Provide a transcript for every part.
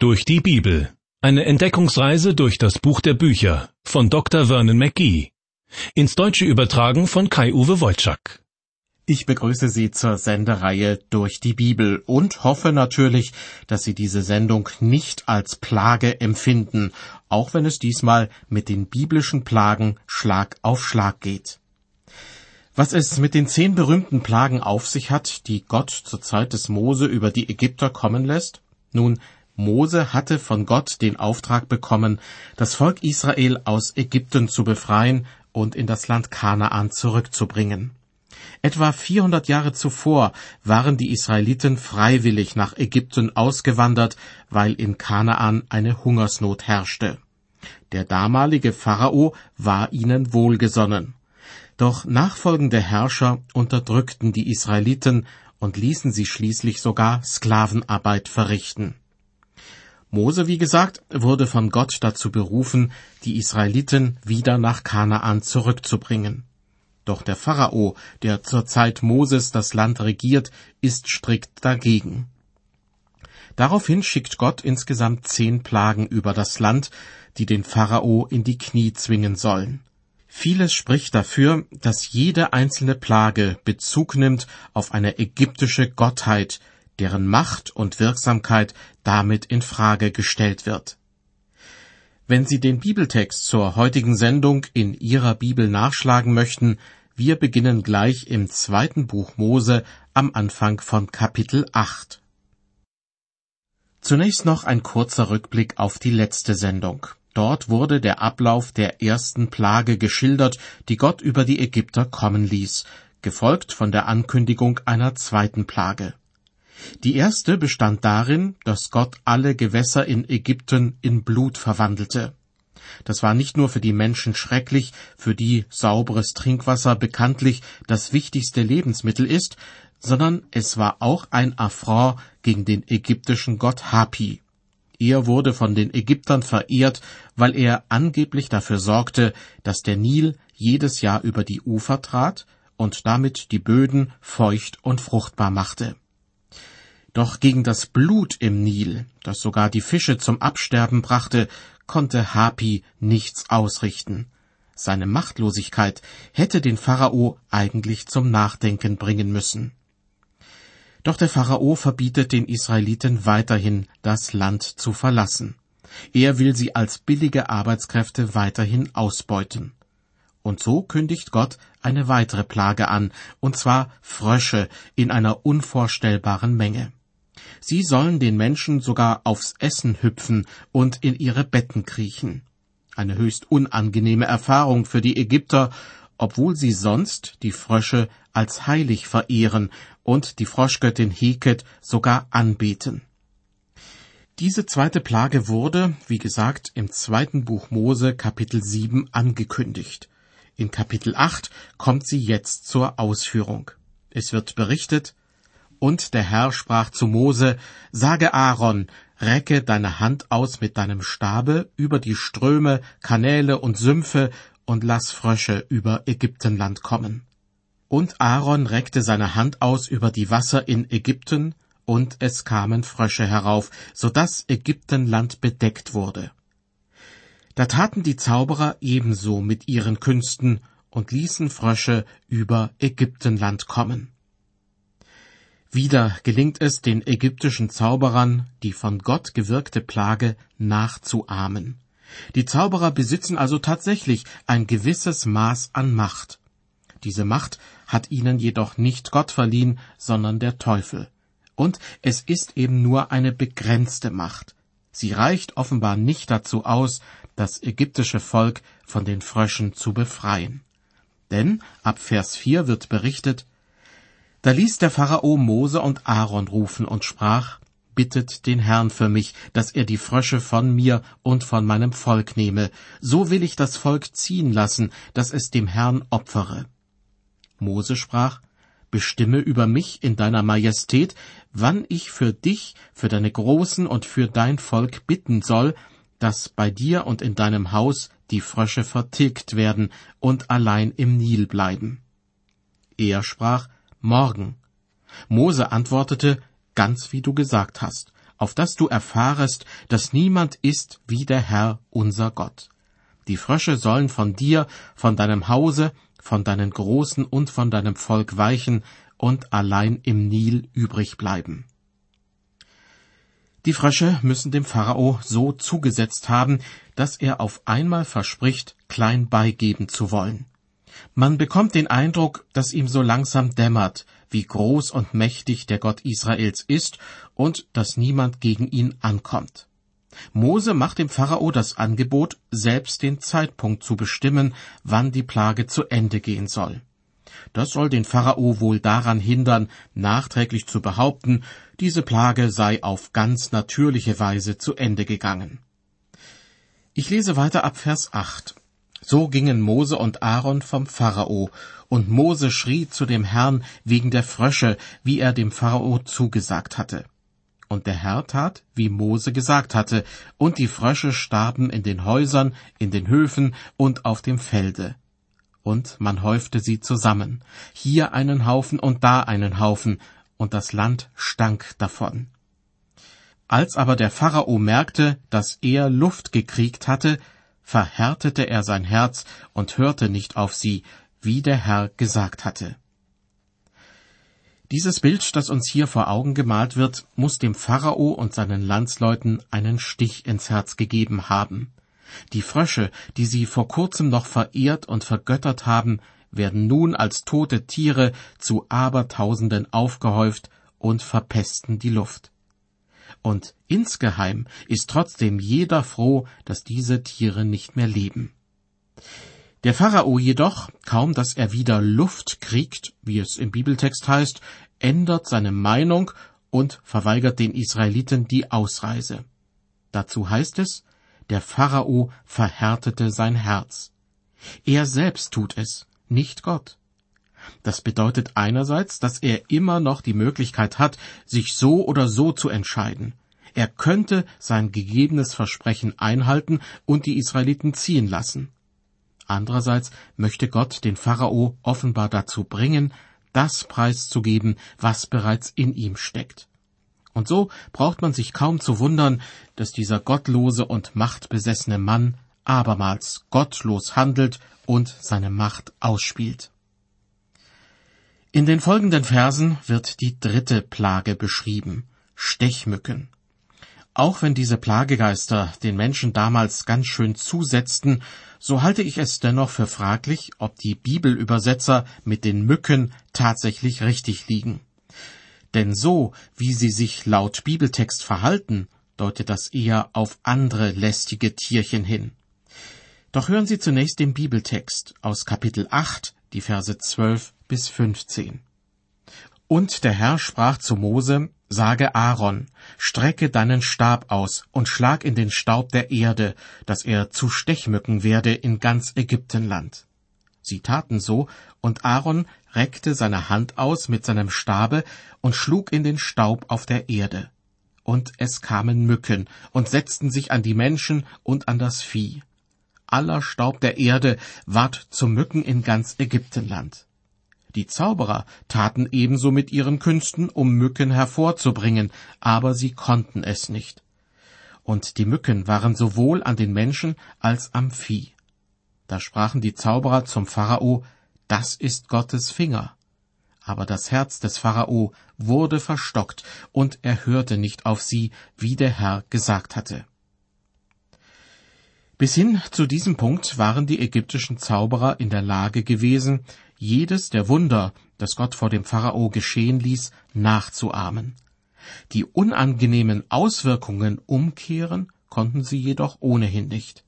Durch die Bibel. Eine Entdeckungsreise durch das Buch der Bücher von Dr. Vernon McGee. Ins Deutsche übertragen von Kai-Uwe Wolczak. Ich begrüße Sie zur Sendereihe Durch die Bibel und hoffe natürlich, dass Sie diese Sendung nicht als Plage empfinden, auch wenn es diesmal mit den biblischen Plagen Schlag auf Schlag geht. Was es mit den zehn berühmten Plagen auf sich hat, die Gott zur Zeit des Mose über die Ägypter kommen lässt? Nun, Mose hatte von Gott den Auftrag bekommen, das Volk Israel aus Ägypten zu befreien und in das Land Kanaan zurückzubringen. Etwa 400 Jahre zuvor waren die Israeliten freiwillig nach Ägypten ausgewandert, weil in Kanaan eine Hungersnot herrschte. Der damalige Pharao war ihnen wohlgesonnen. Doch nachfolgende Herrscher unterdrückten die Israeliten und ließen sie schließlich sogar Sklavenarbeit verrichten. Mose, wie gesagt, wurde von Gott dazu berufen, die Israeliten wieder nach Kanaan zurückzubringen. Doch der Pharao, der zur Zeit Moses das Land regiert, ist strikt dagegen. Daraufhin schickt Gott insgesamt zehn Plagen über das Land, die den Pharao in die Knie zwingen sollen. Vieles spricht dafür, dass jede einzelne Plage Bezug nimmt auf eine ägyptische Gottheit, deren Macht und Wirksamkeit damit in Frage gestellt wird. Wenn Sie den Bibeltext zur heutigen Sendung in Ihrer Bibel nachschlagen möchten, wir beginnen gleich im zweiten Buch Mose am Anfang von Kapitel 8. Zunächst noch ein kurzer Rückblick auf die letzte Sendung. Dort wurde der Ablauf der ersten Plage geschildert, die Gott über die Ägypter kommen ließ, gefolgt von der Ankündigung einer zweiten Plage. Die erste bestand darin, dass Gott alle Gewässer in Ägypten in Blut verwandelte. Das war nicht nur für die Menschen schrecklich, für die sauberes Trinkwasser bekanntlich das wichtigste Lebensmittel ist, sondern es war auch ein Affront gegen den ägyptischen Gott Hapi. Er wurde von den Ägyptern verehrt, weil er angeblich dafür sorgte, dass der Nil jedes Jahr über die Ufer trat und damit die Böden feucht und fruchtbar machte. Doch gegen das Blut im Nil, das sogar die Fische zum Absterben brachte, konnte Hapi nichts ausrichten. Seine Machtlosigkeit hätte den Pharao eigentlich zum Nachdenken bringen müssen. Doch der Pharao verbietet den Israeliten weiterhin, das Land zu verlassen. Er will sie als billige Arbeitskräfte weiterhin ausbeuten. Und so kündigt Gott eine weitere Plage an, und zwar Frösche in einer unvorstellbaren Menge. Sie sollen den Menschen sogar aufs Essen hüpfen und in ihre Betten kriechen. Eine höchst unangenehme Erfahrung für die Ägypter, obwohl sie sonst die Frösche als heilig verehren und die Froschgöttin Heket sogar anbeten. Diese zweite Plage wurde, wie gesagt, im zweiten Buch Mose Kapitel 7 angekündigt. In Kapitel 8 kommt sie jetzt zur Ausführung. Es wird berichtet, und der Herr sprach zu Mose, sage Aaron, recke deine Hand aus mit deinem Stabe über die Ströme, Kanäle und Sümpfe und lass Frösche über Ägyptenland kommen. Und Aaron reckte seine Hand aus über die Wasser in Ägypten, und es kamen Frösche herauf, so dass Ägyptenland bedeckt wurde. Da taten die Zauberer ebenso mit ihren Künsten und ließen Frösche über Ägyptenland kommen. Wieder gelingt es den ägyptischen Zauberern, die von Gott gewirkte Plage nachzuahmen. Die Zauberer besitzen also tatsächlich ein gewisses Maß an Macht. Diese Macht hat ihnen jedoch nicht Gott verliehen, sondern der Teufel. Und es ist eben nur eine begrenzte Macht. Sie reicht offenbar nicht dazu aus, das ägyptische Volk von den Fröschen zu befreien. Denn ab Vers 4 wird berichtet, da ließ der Pharao Mose und Aaron rufen und sprach, Bittet den Herrn für mich, dass er die Frösche von mir und von meinem Volk nehme, so will ich das Volk ziehen lassen, dass es dem Herrn opfere. Mose sprach, Bestimme über mich in deiner Majestät, wann ich für dich, für deine Großen und für dein Volk bitten soll, dass bei dir und in deinem Haus die Frösche vertilgt werden und allein im Nil bleiben. Er sprach, Morgen. Mose antwortete, ganz wie du gesagt hast. auf dass du erfahrest, dass niemand ist wie der Herr unser Gott. Die Frösche sollen von dir, von deinem Hause, von deinen Großen und von deinem Volk weichen und allein im Nil übrig bleiben. Die Frösche müssen dem Pharao so zugesetzt haben, dass er auf einmal verspricht, klein beigeben zu wollen. Man bekommt den Eindruck, dass ihm so langsam dämmert, wie groß und mächtig der Gott Israels ist und dass niemand gegen ihn ankommt. Mose macht dem Pharao das Angebot, selbst den Zeitpunkt zu bestimmen, wann die Plage zu Ende gehen soll. Das soll den Pharao wohl daran hindern, nachträglich zu behaupten, diese Plage sei auf ganz natürliche Weise zu Ende gegangen. Ich lese weiter ab Vers 8. So gingen Mose und Aaron vom Pharao, und Mose schrie zu dem Herrn wegen der Frösche, wie er dem Pharao zugesagt hatte. Und der Herr tat, wie Mose gesagt hatte, und die Frösche starben in den Häusern, in den Höfen und auf dem Felde. Und man häufte sie zusammen, hier einen Haufen und da einen Haufen, und das Land stank davon. Als aber der Pharao merkte, dass er Luft gekriegt hatte, verhärtete er sein Herz und hörte nicht auf sie, wie der Herr gesagt hatte. Dieses Bild, das uns hier vor Augen gemalt wird, muss dem Pharao und seinen Landsleuten einen Stich ins Herz gegeben haben. Die Frösche, die sie vor kurzem noch verehrt und vergöttert haben, werden nun als tote Tiere zu Abertausenden aufgehäuft und verpesten die Luft und insgeheim ist trotzdem jeder froh, dass diese Tiere nicht mehr leben. Der Pharao jedoch, kaum dass er wieder Luft kriegt, wie es im Bibeltext heißt, ändert seine Meinung und verweigert den Israeliten die Ausreise. Dazu heißt es, der Pharao verhärtete sein Herz. Er selbst tut es, nicht Gott. Das bedeutet einerseits, dass er immer noch die Möglichkeit hat, sich so oder so zu entscheiden. Er könnte sein gegebenes Versprechen einhalten und die Israeliten ziehen lassen. Andererseits möchte Gott den Pharao offenbar dazu bringen, das preiszugeben, was bereits in ihm steckt. Und so braucht man sich kaum zu wundern, dass dieser gottlose und machtbesessene Mann abermals gottlos handelt und seine Macht ausspielt. In den folgenden Versen wird die dritte Plage beschrieben, Stechmücken. Auch wenn diese Plagegeister den Menschen damals ganz schön zusetzten, so halte ich es dennoch für fraglich, ob die Bibelübersetzer mit den Mücken tatsächlich richtig liegen. Denn so, wie sie sich laut Bibeltext verhalten, deutet das eher auf andere lästige Tierchen hin. Doch hören Sie zunächst den Bibeltext aus Kapitel 8, die Verse 12 bis 15. Und der Herr sprach zu Mose, sage Aaron, strecke deinen Stab aus und schlag in den Staub der Erde, dass er zu Stechmücken werde in ganz Ägyptenland. Sie taten so, und Aaron reckte seine Hand aus mit seinem Stabe und schlug in den Staub auf der Erde. Und es kamen Mücken und setzten sich an die Menschen und an das Vieh. Aller Staub der Erde ward zu Mücken in ganz Ägyptenland. Die Zauberer taten ebenso mit ihren Künsten, um Mücken hervorzubringen, aber sie konnten es nicht. Und die Mücken waren sowohl an den Menschen als am Vieh. Da sprachen die Zauberer zum Pharao, das ist Gottes Finger. Aber das Herz des Pharao wurde verstockt, und er hörte nicht auf sie, wie der Herr gesagt hatte. Bis hin zu diesem Punkt waren die ägyptischen Zauberer in der Lage gewesen, jedes der Wunder, das Gott vor dem Pharao geschehen ließ, nachzuahmen. Die unangenehmen Auswirkungen umkehren konnten sie jedoch ohnehin nicht.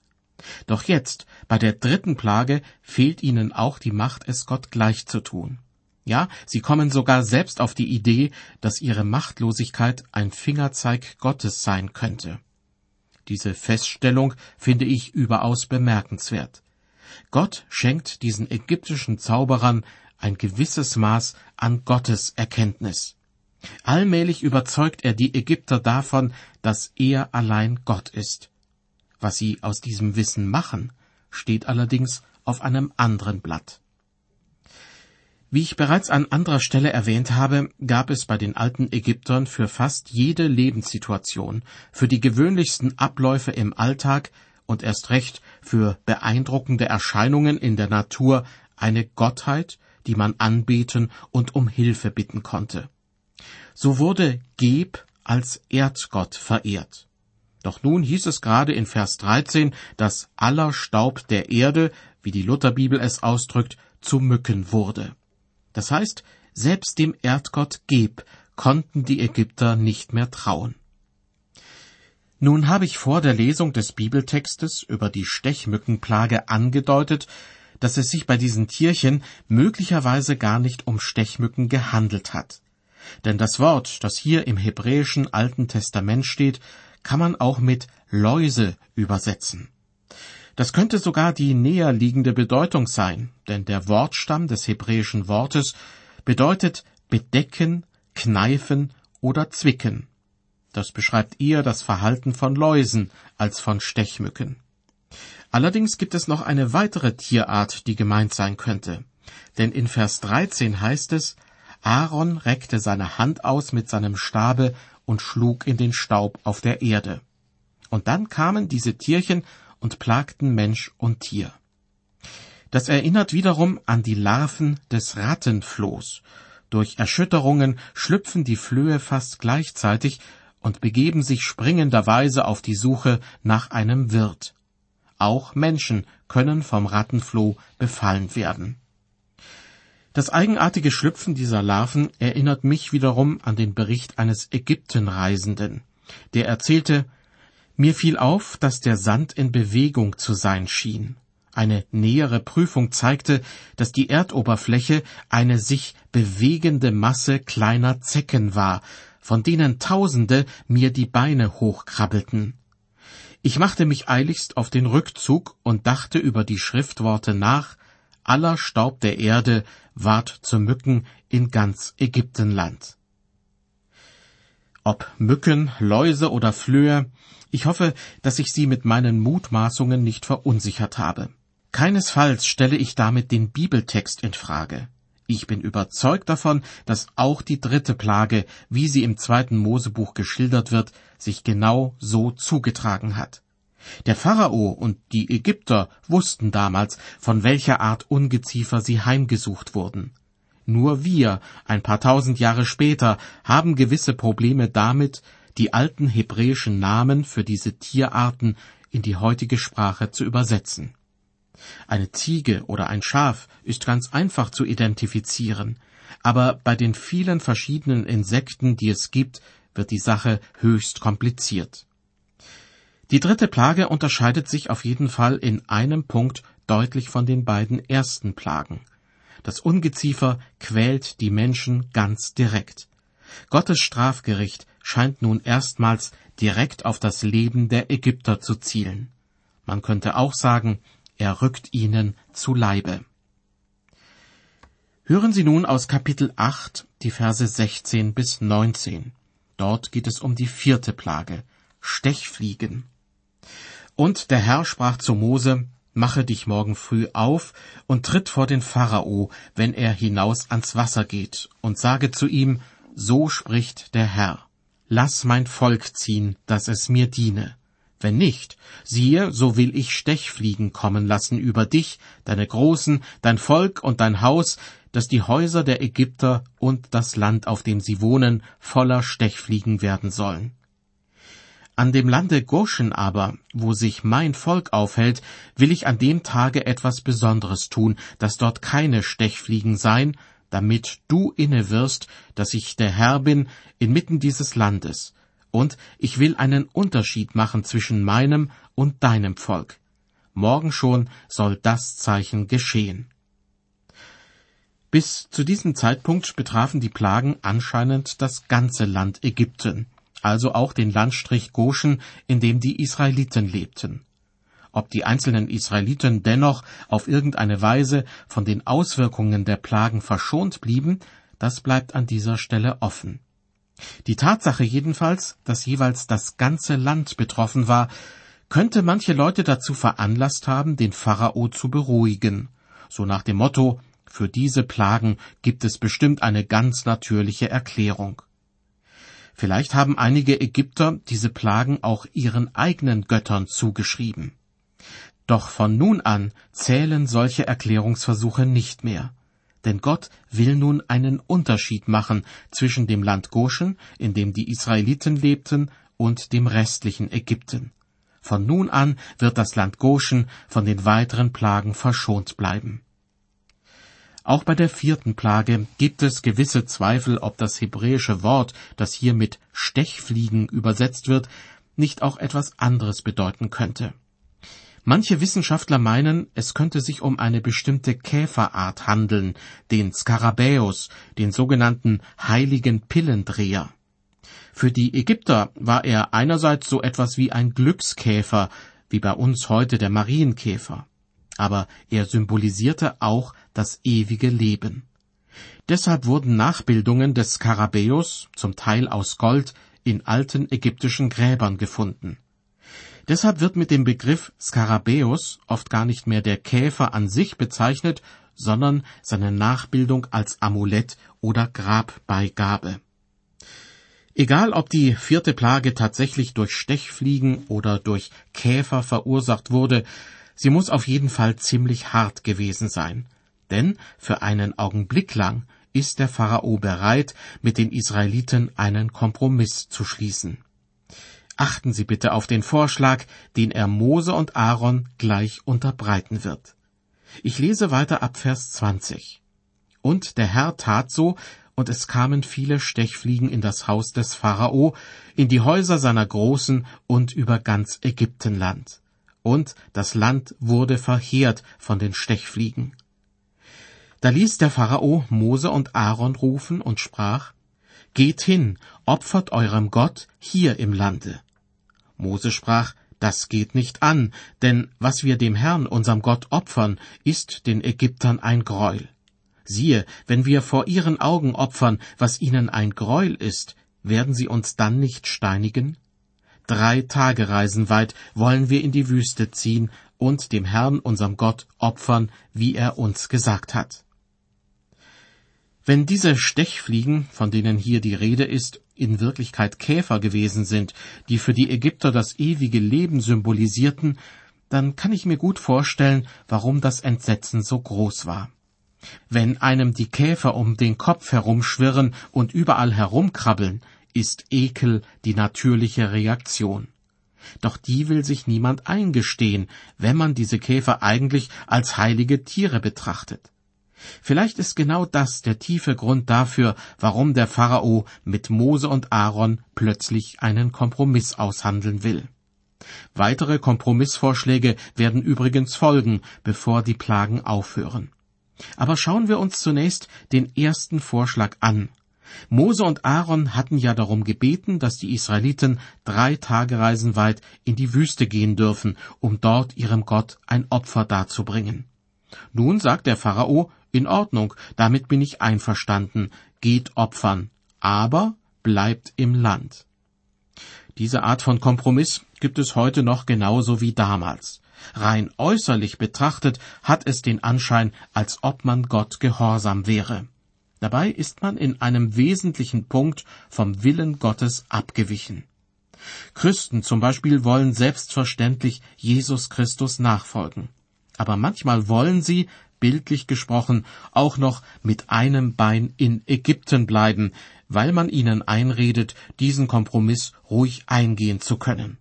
Doch jetzt, bei der dritten Plage, fehlt ihnen auch die Macht, es Gott gleich zu tun. Ja, sie kommen sogar selbst auf die Idee, dass ihre Machtlosigkeit ein Fingerzeig Gottes sein könnte. Diese Feststellung finde ich überaus bemerkenswert. Gott schenkt diesen ägyptischen Zauberern ein gewisses Maß an Gottes Erkenntnis. Allmählich überzeugt er die Ägypter davon, dass er allein Gott ist. Was sie aus diesem Wissen machen, steht allerdings auf einem anderen Blatt. Wie ich bereits an anderer Stelle erwähnt habe, gab es bei den alten Ägyptern für fast jede Lebenssituation, für die gewöhnlichsten Abläufe im Alltag und erst recht für beeindruckende Erscheinungen in der Natur eine Gottheit, die man anbeten und um Hilfe bitten konnte. So wurde Geb als Erdgott verehrt. Doch nun hieß es gerade in Vers 13, dass aller Staub der Erde, wie die Lutherbibel es ausdrückt, zu Mücken wurde. Das heißt, selbst dem Erdgott Geb konnten die Ägypter nicht mehr trauen. Nun habe ich vor der Lesung des Bibeltextes über die Stechmückenplage angedeutet, dass es sich bei diesen Tierchen möglicherweise gar nicht um Stechmücken gehandelt hat. Denn das Wort, das hier im hebräischen Alten Testament steht, kann man auch mit Läuse übersetzen. Das könnte sogar die näher liegende Bedeutung sein, denn der Wortstamm des hebräischen Wortes bedeutet bedecken, kneifen oder zwicken. Das beschreibt eher das Verhalten von Läusen als von Stechmücken. Allerdings gibt es noch eine weitere Tierart, die gemeint sein könnte. Denn in Vers 13 heißt es, Aaron reckte seine Hand aus mit seinem Stabe und schlug in den Staub auf der Erde. Und dann kamen diese Tierchen und plagten Mensch und Tier. Das erinnert wiederum an die Larven des Rattenflohs. Durch Erschütterungen schlüpfen die Flöhe fast gleichzeitig und begeben sich springenderweise auf die Suche nach einem Wirt. Auch Menschen können vom Rattenfloh befallen werden. Das eigenartige Schlüpfen dieser Larven erinnert mich wiederum an den Bericht eines Ägyptenreisenden. Der erzählte, mir fiel auf, dass der Sand in Bewegung zu sein schien. Eine nähere Prüfung zeigte, dass die Erdoberfläche eine sich bewegende Masse kleiner Zecken war, von denen Tausende mir die Beine hochkrabbelten. Ich machte mich eiligst auf den Rückzug und dachte über die Schriftworte nach, aller Staub der Erde ward zu Mücken in ganz Ägyptenland. Ob Mücken, Läuse oder Flöhe, ich hoffe, dass ich Sie mit meinen Mutmaßungen nicht verunsichert habe. Keinesfalls stelle ich damit den Bibeltext in Frage. Ich bin überzeugt davon, dass auch die dritte Plage, wie sie im zweiten Mosebuch geschildert wird, sich genau so zugetragen hat. Der Pharao und die Ägypter wussten damals, von welcher Art Ungeziefer sie heimgesucht wurden. Nur wir, ein paar tausend Jahre später, haben gewisse Probleme damit, die alten hebräischen Namen für diese Tierarten in die heutige Sprache zu übersetzen. Eine Ziege oder ein Schaf ist ganz einfach zu identifizieren, aber bei den vielen verschiedenen Insekten, die es gibt, wird die Sache höchst kompliziert. Die dritte Plage unterscheidet sich auf jeden Fall in einem Punkt deutlich von den beiden ersten Plagen. Das Ungeziefer quält die Menschen ganz direkt. Gottes Strafgericht scheint nun erstmals direkt auf das Leben der Ägypter zu zielen. Man könnte auch sagen, er rückt ihnen zu Leibe. Hören Sie nun aus Kapitel 8 die Verse 16 bis 19. Dort geht es um die vierte Plage, Stechfliegen. Und der Herr sprach zu Mose, Mache dich morgen früh auf und tritt vor den Pharao, wenn er hinaus ans Wasser geht, und sage zu ihm, So spricht der Herr, Lass mein Volk ziehen, dass es mir diene. Wenn nicht, siehe, so will ich Stechfliegen kommen lassen über dich, deine Großen, dein Volk und dein Haus, dass die Häuser der Ägypter und das Land, auf dem sie wohnen, voller Stechfliegen werden sollen. An dem Lande Goshen aber, wo sich mein Volk aufhält, will ich an dem Tage etwas Besonderes tun, dass dort keine Stechfliegen seien, damit du inne wirst, dass ich der Herr bin inmitten dieses Landes, und ich will einen Unterschied machen zwischen meinem und deinem Volk. Morgen schon soll das Zeichen geschehen. Bis zu diesem Zeitpunkt betrafen die Plagen anscheinend das ganze Land Ägypten, also auch den Landstrich Goshen, in dem die Israeliten lebten. Ob die einzelnen Israeliten dennoch auf irgendeine Weise von den Auswirkungen der Plagen verschont blieben, das bleibt an dieser Stelle offen. Die Tatsache jedenfalls, dass jeweils das ganze Land betroffen war, könnte manche Leute dazu veranlasst haben, den Pharao zu beruhigen, so nach dem Motto Für diese Plagen gibt es bestimmt eine ganz natürliche Erklärung. Vielleicht haben einige Ägypter diese Plagen auch ihren eigenen Göttern zugeschrieben. Doch von nun an zählen solche Erklärungsversuche nicht mehr. Denn Gott will nun einen Unterschied machen zwischen dem Land Goshen, in dem die Israeliten lebten, und dem restlichen Ägypten. Von nun an wird das Land Goshen von den weiteren Plagen verschont bleiben. Auch bei der vierten Plage gibt es gewisse Zweifel, ob das hebräische Wort, das hier mit Stechfliegen übersetzt wird, nicht auch etwas anderes bedeuten könnte. Manche Wissenschaftler meinen, es könnte sich um eine bestimmte Käferart handeln, den Skarabäus, den sogenannten heiligen Pillendreher. Für die Ägypter war er einerseits so etwas wie ein Glückskäfer, wie bei uns heute der Marienkäfer. Aber er symbolisierte auch das ewige Leben. Deshalb wurden Nachbildungen des Skarabäus, zum Teil aus Gold, in alten ägyptischen Gräbern gefunden. Deshalb wird mit dem Begriff Skarabäus oft gar nicht mehr der Käfer an sich bezeichnet, sondern seine Nachbildung als Amulett oder Grabbeigabe. Egal ob die vierte Plage tatsächlich durch Stechfliegen oder durch Käfer verursacht wurde, sie muss auf jeden Fall ziemlich hart gewesen sein. Denn für einen Augenblick lang ist der Pharao bereit, mit den Israeliten einen Kompromiss zu schließen. Achten Sie bitte auf den Vorschlag, den er Mose und Aaron gleich unterbreiten wird. Ich lese weiter ab Vers 20. Und der Herr tat so, und es kamen viele Stechfliegen in das Haus des Pharao, in die Häuser seiner Großen und über ganz Ägyptenland. Und das Land wurde verheert von den Stechfliegen. Da ließ der Pharao Mose und Aaron rufen und sprach, Geht hin, opfert eurem Gott hier im Lande. Mose sprach, das geht nicht an, denn was wir dem Herrn, unserem Gott, opfern, ist den Ägyptern ein Greuel. Siehe, wenn wir vor ihren Augen opfern, was ihnen ein Greuel ist, werden sie uns dann nicht steinigen? Drei Tagereisen weit wollen wir in die Wüste ziehen und dem Herrn, unserem Gott, opfern, wie er uns gesagt hat. Wenn diese Stechfliegen, von denen hier die Rede ist, in Wirklichkeit Käfer gewesen sind, die für die Ägypter das ewige Leben symbolisierten, dann kann ich mir gut vorstellen, warum das Entsetzen so groß war. Wenn einem die Käfer um den Kopf herumschwirren und überall herumkrabbeln, ist Ekel die natürliche Reaktion. Doch die will sich niemand eingestehen, wenn man diese Käfer eigentlich als heilige Tiere betrachtet. Vielleicht ist genau das der tiefe Grund dafür, warum der Pharao mit Mose und Aaron plötzlich einen Kompromiss aushandeln will. Weitere Kompromissvorschläge werden übrigens folgen, bevor die Plagen aufhören. Aber schauen wir uns zunächst den ersten Vorschlag an. Mose und Aaron hatten ja darum gebeten, dass die Israeliten drei Tagereisen weit in die Wüste gehen dürfen, um dort ihrem Gott ein Opfer darzubringen. Nun sagt der Pharao, in Ordnung, damit bin ich einverstanden, geht opfern, aber bleibt im Land. Diese Art von Kompromiss gibt es heute noch genauso wie damals. Rein äußerlich betrachtet hat es den Anschein, als ob man Gott gehorsam wäre. Dabei ist man in einem wesentlichen Punkt vom Willen Gottes abgewichen. Christen zum Beispiel wollen selbstverständlich Jesus Christus nachfolgen. Aber manchmal wollen sie, bildlich gesprochen, auch noch mit einem Bein in Ägypten bleiben, weil man ihnen einredet, diesen Kompromiss ruhig eingehen zu können.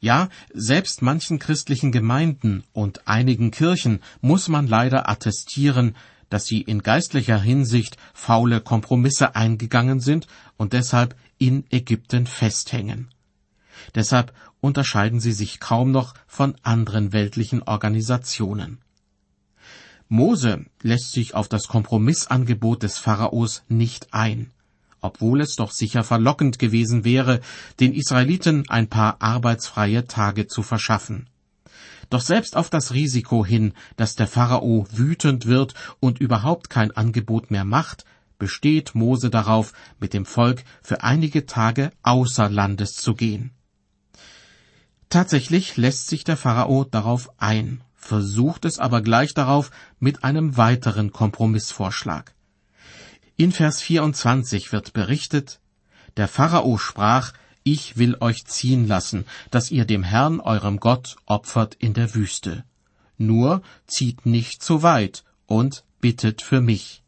Ja, selbst manchen christlichen Gemeinden und einigen Kirchen muss man leider attestieren, dass sie in geistlicher Hinsicht faule Kompromisse eingegangen sind und deshalb in Ägypten festhängen. Deshalb unterscheiden sie sich kaum noch von anderen weltlichen Organisationen. Mose lässt sich auf das Kompromissangebot des Pharaos nicht ein obwohl es doch sicher verlockend gewesen wäre, den Israeliten ein paar arbeitsfreie Tage zu verschaffen. Doch selbst auf das Risiko hin, dass der Pharao wütend wird und überhaupt kein Angebot mehr macht, besteht Mose darauf, mit dem Volk für einige Tage außer Landes zu gehen. Tatsächlich lässt sich der Pharao darauf ein. versucht es aber gleich darauf mit einem weiteren Kompromissvorschlag. In Vers 24 wird berichtet, der Pharao sprach, ich will euch ziehen lassen, dass ihr dem Herrn eurem Gott opfert in der Wüste. Nur zieht nicht zu weit und bittet für mich.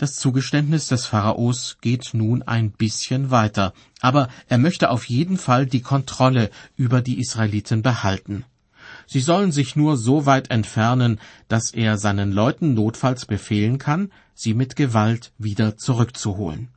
Das Zugeständnis des Pharaos geht nun ein bisschen weiter, aber er möchte auf jeden Fall die Kontrolle über die Israeliten behalten. Sie sollen sich nur so weit entfernen, dass er seinen Leuten notfalls befehlen kann, sie mit Gewalt wieder zurückzuholen.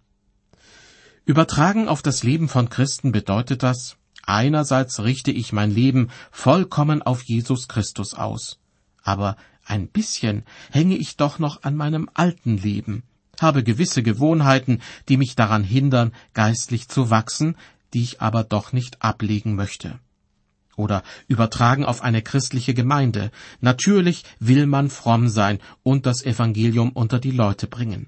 Übertragen auf das Leben von Christen bedeutet das, einerseits richte ich mein Leben vollkommen auf Jesus Christus aus, aber ein bisschen hänge ich doch noch an meinem alten Leben, habe gewisse Gewohnheiten, die mich daran hindern, geistlich zu wachsen, die ich aber doch nicht ablegen möchte. Oder übertragen auf eine christliche Gemeinde. Natürlich will man fromm sein und das Evangelium unter die Leute bringen.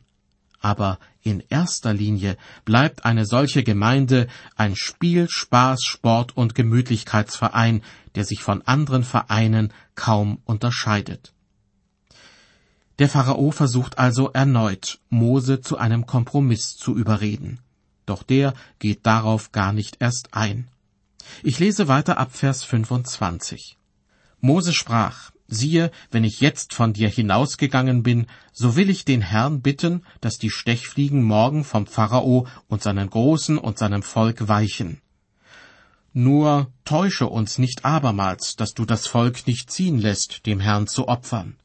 Aber in erster Linie bleibt eine solche Gemeinde ein Spiel, Spaß, Sport und Gemütlichkeitsverein, der sich von anderen Vereinen kaum unterscheidet. Der Pharao versucht also erneut, Mose zu einem Kompromiss zu überreden. Doch der geht darauf gar nicht erst ein. Ich lese weiter ab Vers 25. Mose sprach, siehe, wenn ich jetzt von dir hinausgegangen bin, so will ich den Herrn bitten, dass die Stechfliegen morgen vom Pharao und seinen Großen und seinem Volk weichen. Nur täusche uns nicht abermals, dass du das Volk nicht ziehen lässt, dem Herrn zu opfern.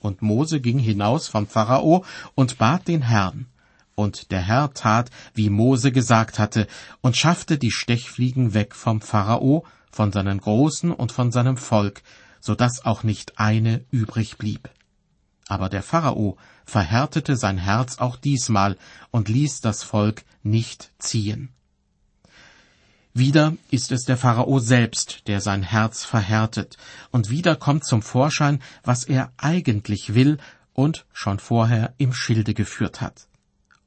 Und Mose ging hinaus vom Pharao und bat den Herrn. Und der Herr tat, wie Mose gesagt hatte, und schaffte die Stechfliegen weg vom Pharao, von seinen Großen und von seinem Volk, so dass auch nicht eine übrig blieb. Aber der Pharao verhärtete sein Herz auch diesmal und ließ das Volk nicht ziehen. Wieder ist es der Pharao selbst, der sein Herz verhärtet, und wieder kommt zum Vorschein, was er eigentlich will und schon vorher im Schilde geführt hat.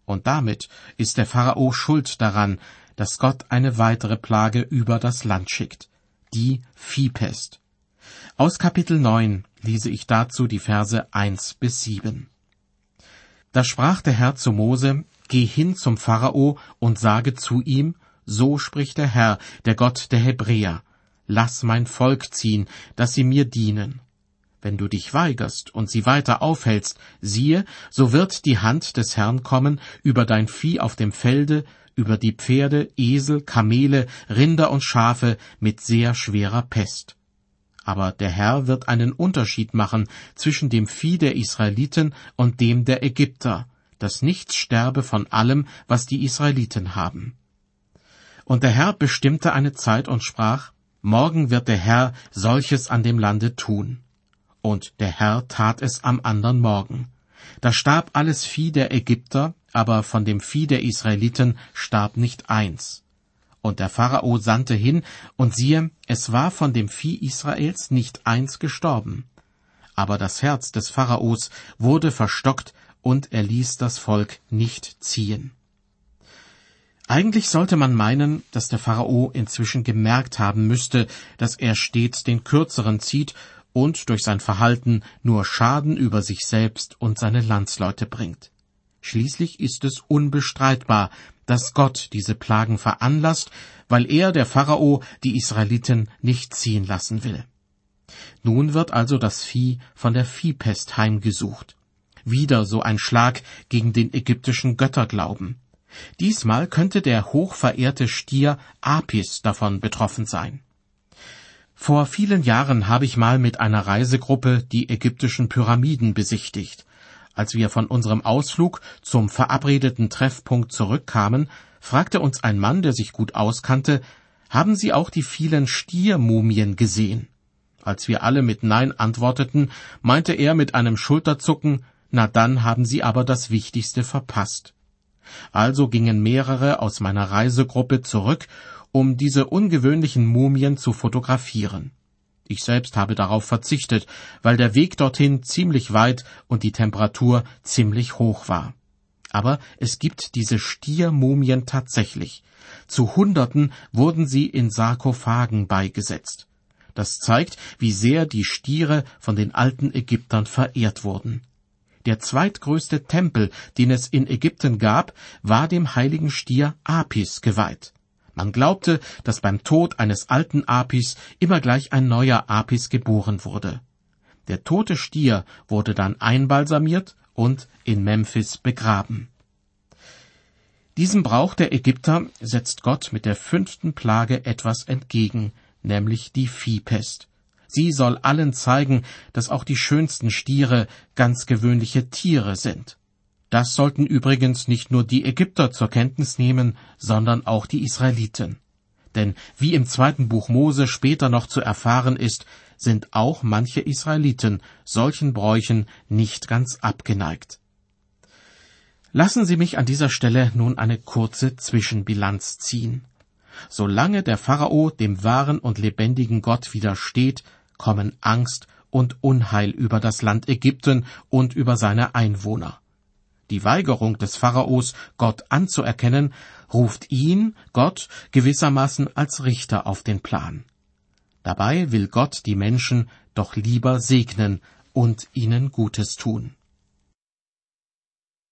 Und damit ist der Pharao schuld daran, dass Gott eine weitere Plage über das Land schickt, die Viehpest. Aus Kapitel 9 lese ich dazu die Verse 1 bis 7. Da sprach der Herr zu Mose, Geh hin zum Pharao und sage zu ihm, so spricht der Herr, der Gott der Hebräer. Lass mein Volk ziehen, dass sie mir dienen. Wenn du dich weigerst und sie weiter aufhältst, siehe, so wird die Hand des Herrn kommen über dein Vieh auf dem Felde, über die Pferde, Esel, Kamele, Rinder und Schafe mit sehr schwerer Pest. Aber der Herr wird einen Unterschied machen zwischen dem Vieh der Israeliten und dem der Ägypter, dass nichts sterbe von allem, was die Israeliten haben. Und der Herr bestimmte eine Zeit und sprach, Morgen wird der Herr solches an dem Lande tun. Und der Herr tat es am andern Morgen. Da starb alles Vieh der Ägypter, aber von dem Vieh der Israeliten starb nicht eins. Und der Pharao sandte hin, und siehe, es war von dem Vieh Israels nicht eins gestorben. Aber das Herz des Pharaos wurde verstockt, und er ließ das Volk nicht ziehen. Eigentlich sollte man meinen, dass der Pharao inzwischen gemerkt haben müsste, dass er stets den Kürzeren zieht und durch sein Verhalten nur Schaden über sich selbst und seine Landsleute bringt. Schließlich ist es unbestreitbar, dass Gott diese Plagen veranlasst, weil er, der Pharao, die Israeliten nicht ziehen lassen will. Nun wird also das Vieh von der Viehpest heimgesucht. Wieder so ein Schlag gegen den ägyptischen Götterglauben. Diesmal könnte der hochverehrte Stier Apis davon betroffen sein. Vor vielen Jahren habe ich mal mit einer Reisegruppe die ägyptischen Pyramiden besichtigt. Als wir von unserem Ausflug zum verabredeten Treffpunkt zurückkamen, fragte uns ein Mann, der sich gut auskannte, haben Sie auch die vielen Stiermumien gesehen? Als wir alle mit Nein antworteten, meinte er mit einem Schulterzucken, na dann haben Sie aber das Wichtigste verpasst. Also gingen mehrere aus meiner Reisegruppe zurück, um diese ungewöhnlichen Mumien zu fotografieren. Ich selbst habe darauf verzichtet, weil der Weg dorthin ziemlich weit und die Temperatur ziemlich hoch war. Aber es gibt diese Stiermumien tatsächlich. Zu Hunderten wurden sie in Sarkophagen beigesetzt. Das zeigt, wie sehr die Stiere von den alten Ägyptern verehrt wurden. Der zweitgrößte Tempel, den es in Ägypten gab, war dem heiligen Stier Apis geweiht. Man glaubte, dass beim Tod eines alten Apis immer gleich ein neuer Apis geboren wurde. Der tote Stier wurde dann einbalsamiert und in Memphis begraben. Diesem Brauch der Ägypter setzt Gott mit der fünften Plage etwas entgegen, nämlich die Viehpest. Sie soll allen zeigen, dass auch die schönsten Stiere ganz gewöhnliche Tiere sind. Das sollten übrigens nicht nur die Ägypter zur Kenntnis nehmen, sondern auch die Israeliten. Denn wie im zweiten Buch Mose später noch zu erfahren ist, sind auch manche Israeliten solchen Bräuchen nicht ganz abgeneigt. Lassen Sie mich an dieser Stelle nun eine kurze Zwischenbilanz ziehen. Solange der Pharao dem wahren und lebendigen Gott widersteht, kommen Angst und Unheil über das Land Ägypten und über seine Einwohner. Die Weigerung des Pharaos, Gott anzuerkennen, ruft ihn, Gott, gewissermaßen als Richter auf den Plan. Dabei will Gott die Menschen doch lieber segnen und ihnen Gutes tun.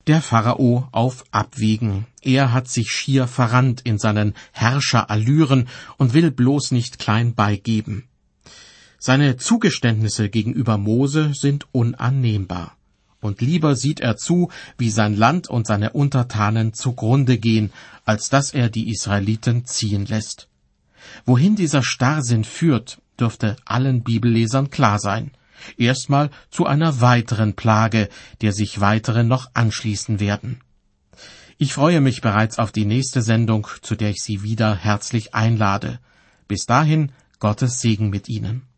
Der Pharao auf Abwiegen. Er hat sich schier verrannt in seinen Herrscherallüren und will bloß nicht klein beigeben. Seine Zugeständnisse gegenüber Mose sind unannehmbar. Und lieber sieht er zu, wie sein Land und seine Untertanen zugrunde gehen, als dass er die Israeliten ziehen lässt. Wohin dieser Starrsinn führt, dürfte allen Bibellesern klar sein erstmal zu einer weiteren Plage, der sich weitere noch anschließen werden. Ich freue mich bereits auf die nächste Sendung, zu der ich Sie wieder herzlich einlade. Bis dahin Gottes Segen mit Ihnen.